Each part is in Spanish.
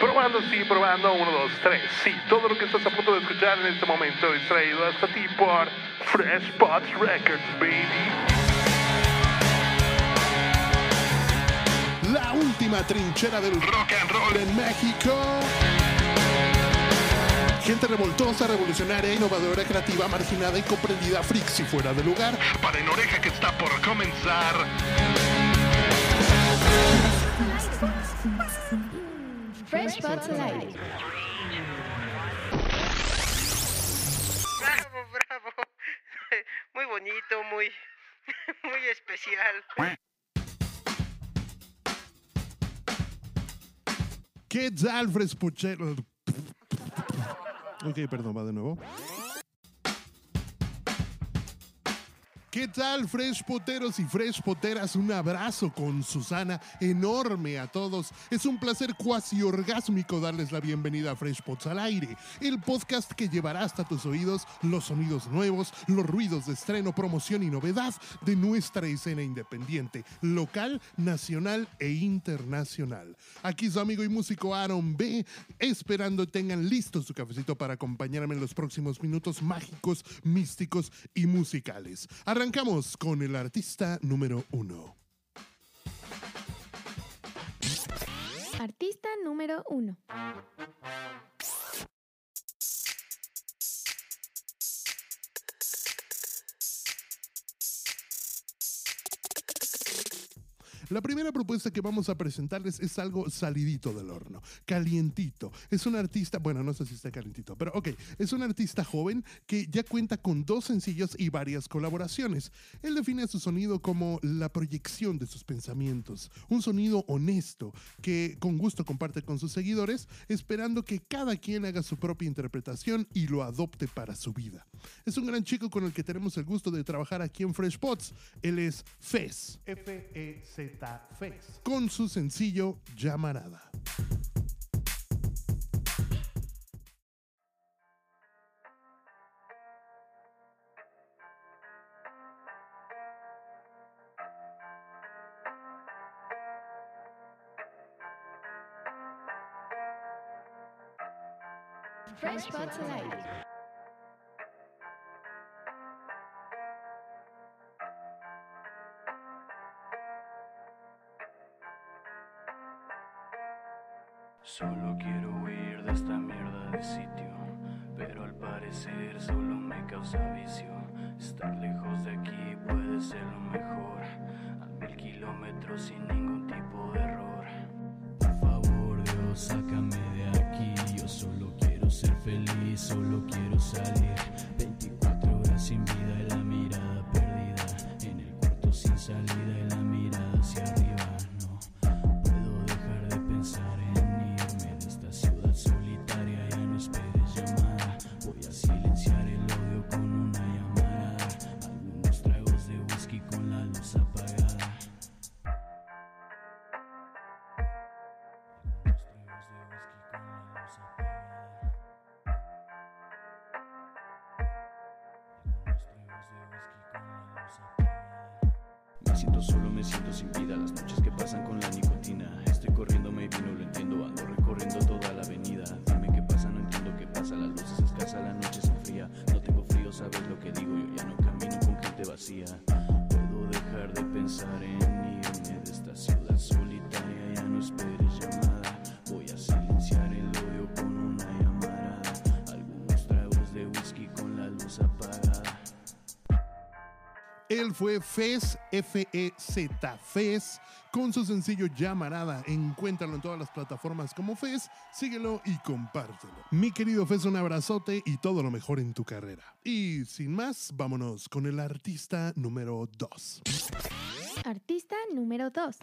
Probando, sí, probando. Uno, dos, tres. Sí, todo lo que estás a punto de escuchar en este momento es traído hasta ti por Fresh Pots Records, baby. La última trinchera del rock and roll en México. Gente revoltosa, revolucionaria, innovadora, creativa, marginada y comprendida, frix y fuera de lugar. Para en oreja que está por comenzar. Al aire. Bravo, bravo. Muy bonito, muy, muy especial. ¿Qué tal, Frespuchero? Ok, perdón, va de nuevo. ¿Qué tal, Fresh Poteros y Fresh Poteras? Un abrazo con Susana enorme a todos. Es un placer cuasi orgásmico darles la bienvenida a Fresh Pots al aire, el podcast que llevará hasta tus oídos los sonidos nuevos, los ruidos de estreno, promoción y novedad de nuestra escena independiente, local, nacional e internacional. Aquí su amigo y músico Aaron B, esperando tengan listo su cafecito para acompañarme en los próximos minutos mágicos, místicos y musicales. Arrancamos con el artista número uno. Artista número uno. La primera propuesta que vamos a presentarles es algo salidito del horno, calientito. Es un artista, bueno, no sé si está calientito, pero ok, es un artista joven que ya cuenta con dos sencillos y varias colaboraciones. Él define su sonido como la proyección de sus pensamientos, un sonido honesto que con gusto comparte con sus seguidores, esperando que cada quien haga su propia interpretación y lo adopte para su vida. Es un gran chico con el que tenemos el gusto de trabajar aquí en Fresh Pots. Él es Fez. F-E-Z. Con su sencillo Llamarada. Fresh Pots al aire. Esta mierda de sitio, pero al parecer solo me causa vicio. Estar lejos de aquí puede ser lo mejor, a mil kilómetros sin ningún tipo de error. Por favor, Dios, sácame de aquí. Yo solo quiero ser feliz, solo quiero salir. 24 Siento solo, me siento sin vida. Las noches que pasan con la nicotina. Él fue Fez, F-E-Z, Fez, con su sencillo Llamarada. Encuéntralo en todas las plataformas como Fez, síguelo y compártelo. Mi querido Fez, un abrazote y todo lo mejor en tu carrera. Y sin más, vámonos con el artista número 2. Artista número dos.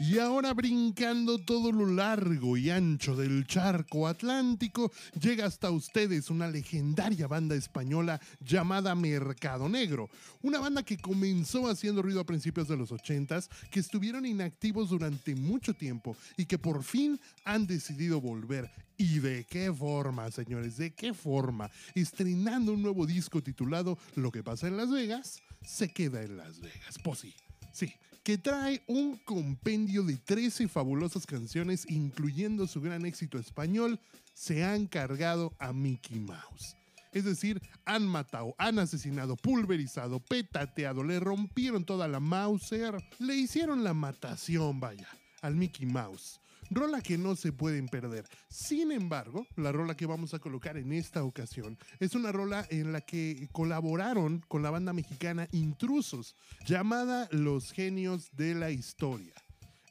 Y ahora brincando todo lo largo y ancho del charco atlántico, llega hasta ustedes una legendaria banda española llamada Mercado Negro. Una banda que comenzó haciendo ruido a principios de los 80s, que estuvieron inactivos durante mucho tiempo y que por fin han decidido volver. ¿Y de qué forma, señores? ¿De qué forma? Estrenando un nuevo disco titulado Lo que pasa en Las Vegas, se queda en Las Vegas. Pues sí. Sí, que trae un compendio de 13 fabulosas canciones, incluyendo su gran éxito español, se han cargado a Mickey Mouse. Es decir, han matado, han asesinado, pulverizado, petateado, le rompieron toda la Mauser, le hicieron la matación, vaya, al Mickey Mouse. Rola que no se pueden perder. Sin embargo, la rola que vamos a colocar en esta ocasión es una rola en la que colaboraron con la banda mexicana Intrusos, llamada Los Genios de la Historia.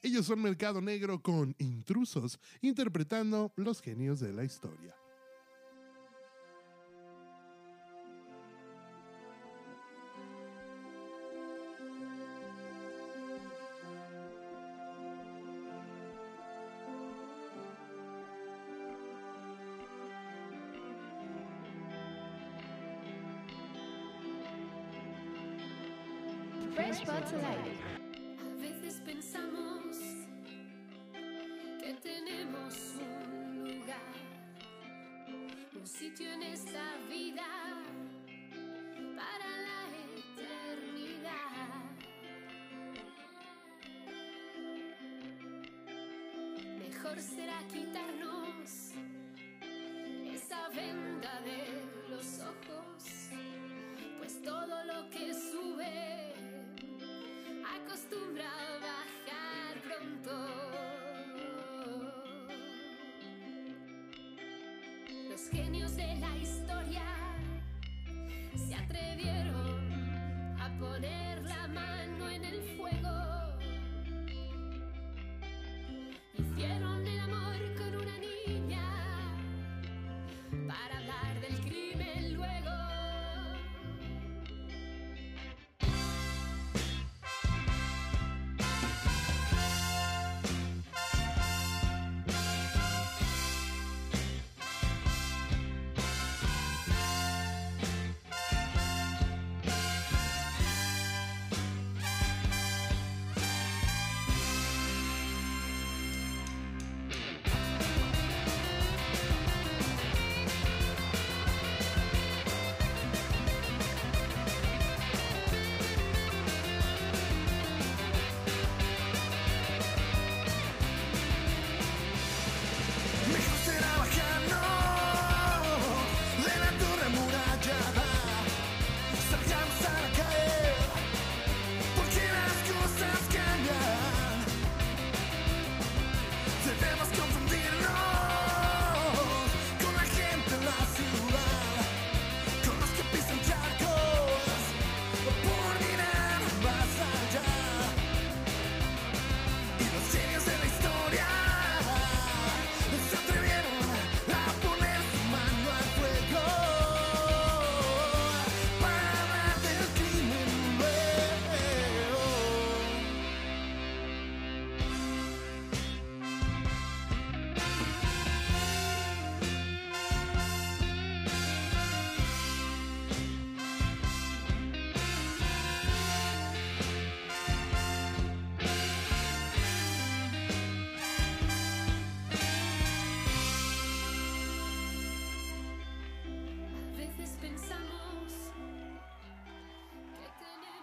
Ellos son Mercado Negro con Intrusos, interpretando Los Genios de la Historia. A veces pensamos que tenemos un lugar, un sitio en esta vida para la eternidad. Mejor será quitarnos esa venda de los ojos, pues todo lo que sube Los genios de la historia se atrevieron a poner la mano en el fuego.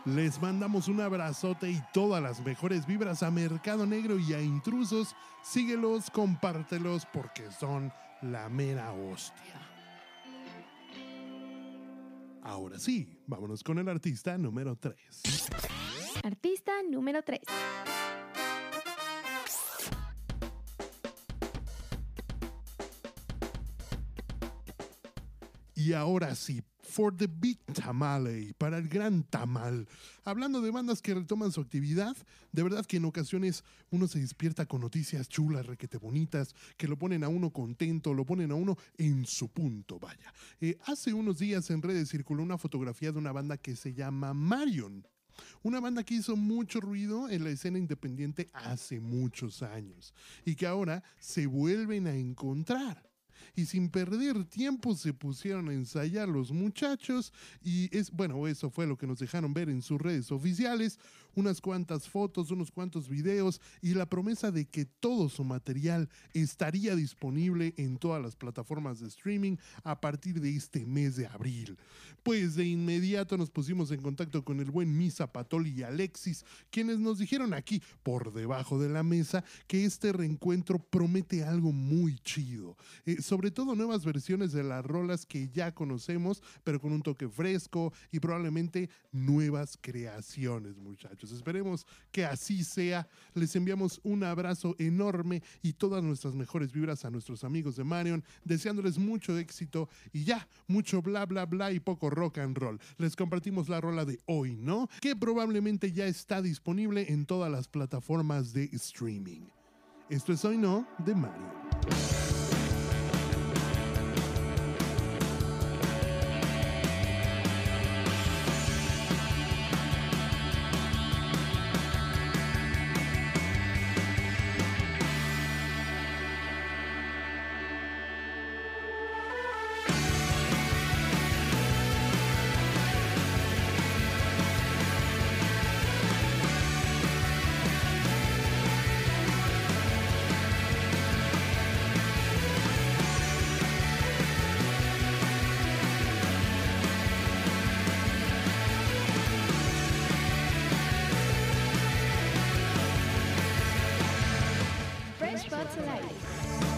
Les mandamos un abrazote y todas las mejores vibras a Mercado Negro y a Intrusos. Síguelos, compártelos porque son la mera hostia. Ahora sí, vámonos con el artista número 3. Artista número 3. Y ahora sí, for the big tamale, para el gran tamal. Hablando de bandas que retoman su actividad, de verdad que en ocasiones uno se despierta con noticias chulas, requete bonitas, que lo ponen a uno contento, lo ponen a uno en su punto, vaya. Eh, hace unos días en redes circuló una fotografía de una banda que se llama Marion. Una banda que hizo mucho ruido en la escena independiente hace muchos años y que ahora se vuelven a encontrar. Y sin perder tiempo se pusieron a ensayar los muchachos y es, bueno, eso fue lo que nos dejaron ver en sus redes oficiales, unas cuantas fotos, unos cuantos videos y la promesa de que todo su material estaría disponible en todas las plataformas de streaming a partir de este mes de abril. Pues de inmediato nos pusimos en contacto con el buen Misa Patoli y Alexis, quienes nos dijeron aquí, por debajo de la mesa, que este reencuentro promete algo muy chido. Eh, sobre todo nuevas versiones de las rolas que ya conocemos, pero con un toque fresco y probablemente nuevas creaciones, muchachos. Esperemos que así sea. Les enviamos un abrazo enorme y todas nuestras mejores vibras a nuestros amigos de Marion, deseándoles mucho éxito y ya, mucho bla bla bla y poco rock and roll. Les compartimos la rola de hoy, ¿no? Que probablemente ya está disponible en todas las plataformas de streaming. Esto es Hoy No de Mario. Pots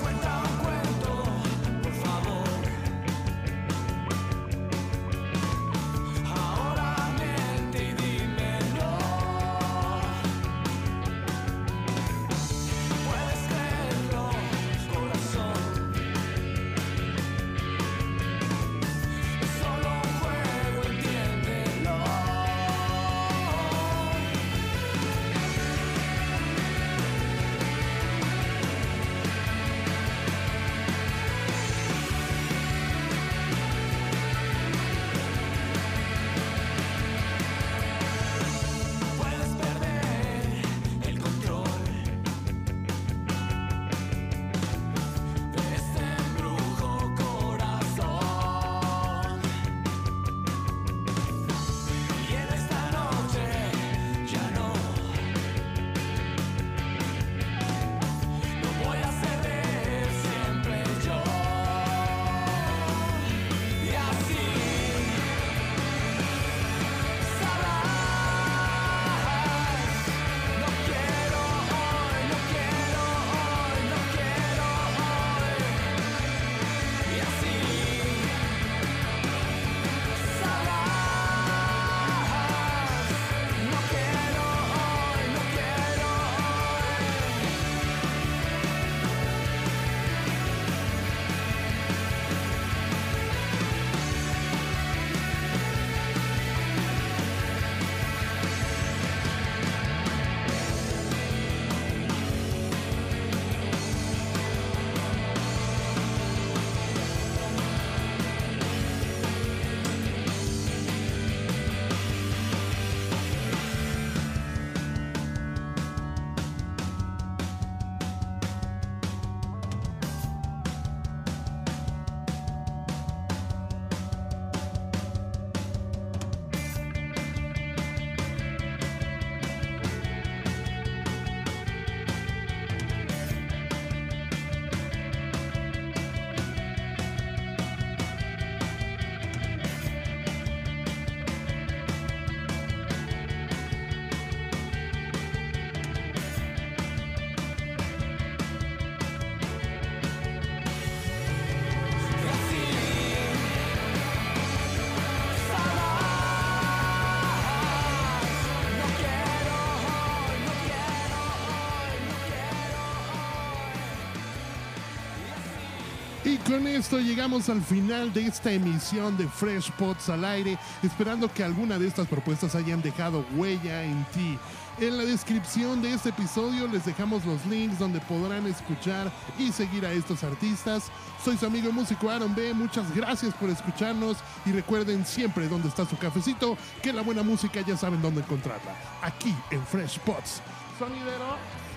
con esto llegamos al final de esta emisión de Fresh Pots al aire, esperando que alguna de estas propuestas hayan dejado huella en ti. En la descripción de este episodio les dejamos los links donde podrán escuchar y seguir a estos artistas. Soy su amigo músico Aaron B. Muchas gracias por escucharnos y recuerden siempre dónde está su cafecito, que la buena música ya saben dónde encontrarla. Aquí en Fresh Pots. Sonidero.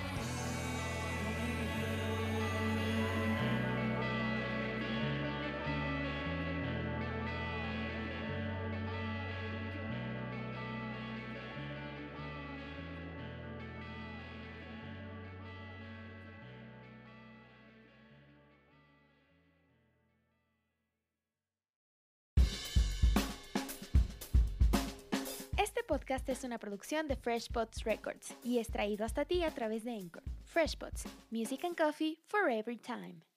Podcast es una producción de Fresh Pots Records y es traído hasta ti a través de Anchor. Fresh Pots, Music and Coffee for every time.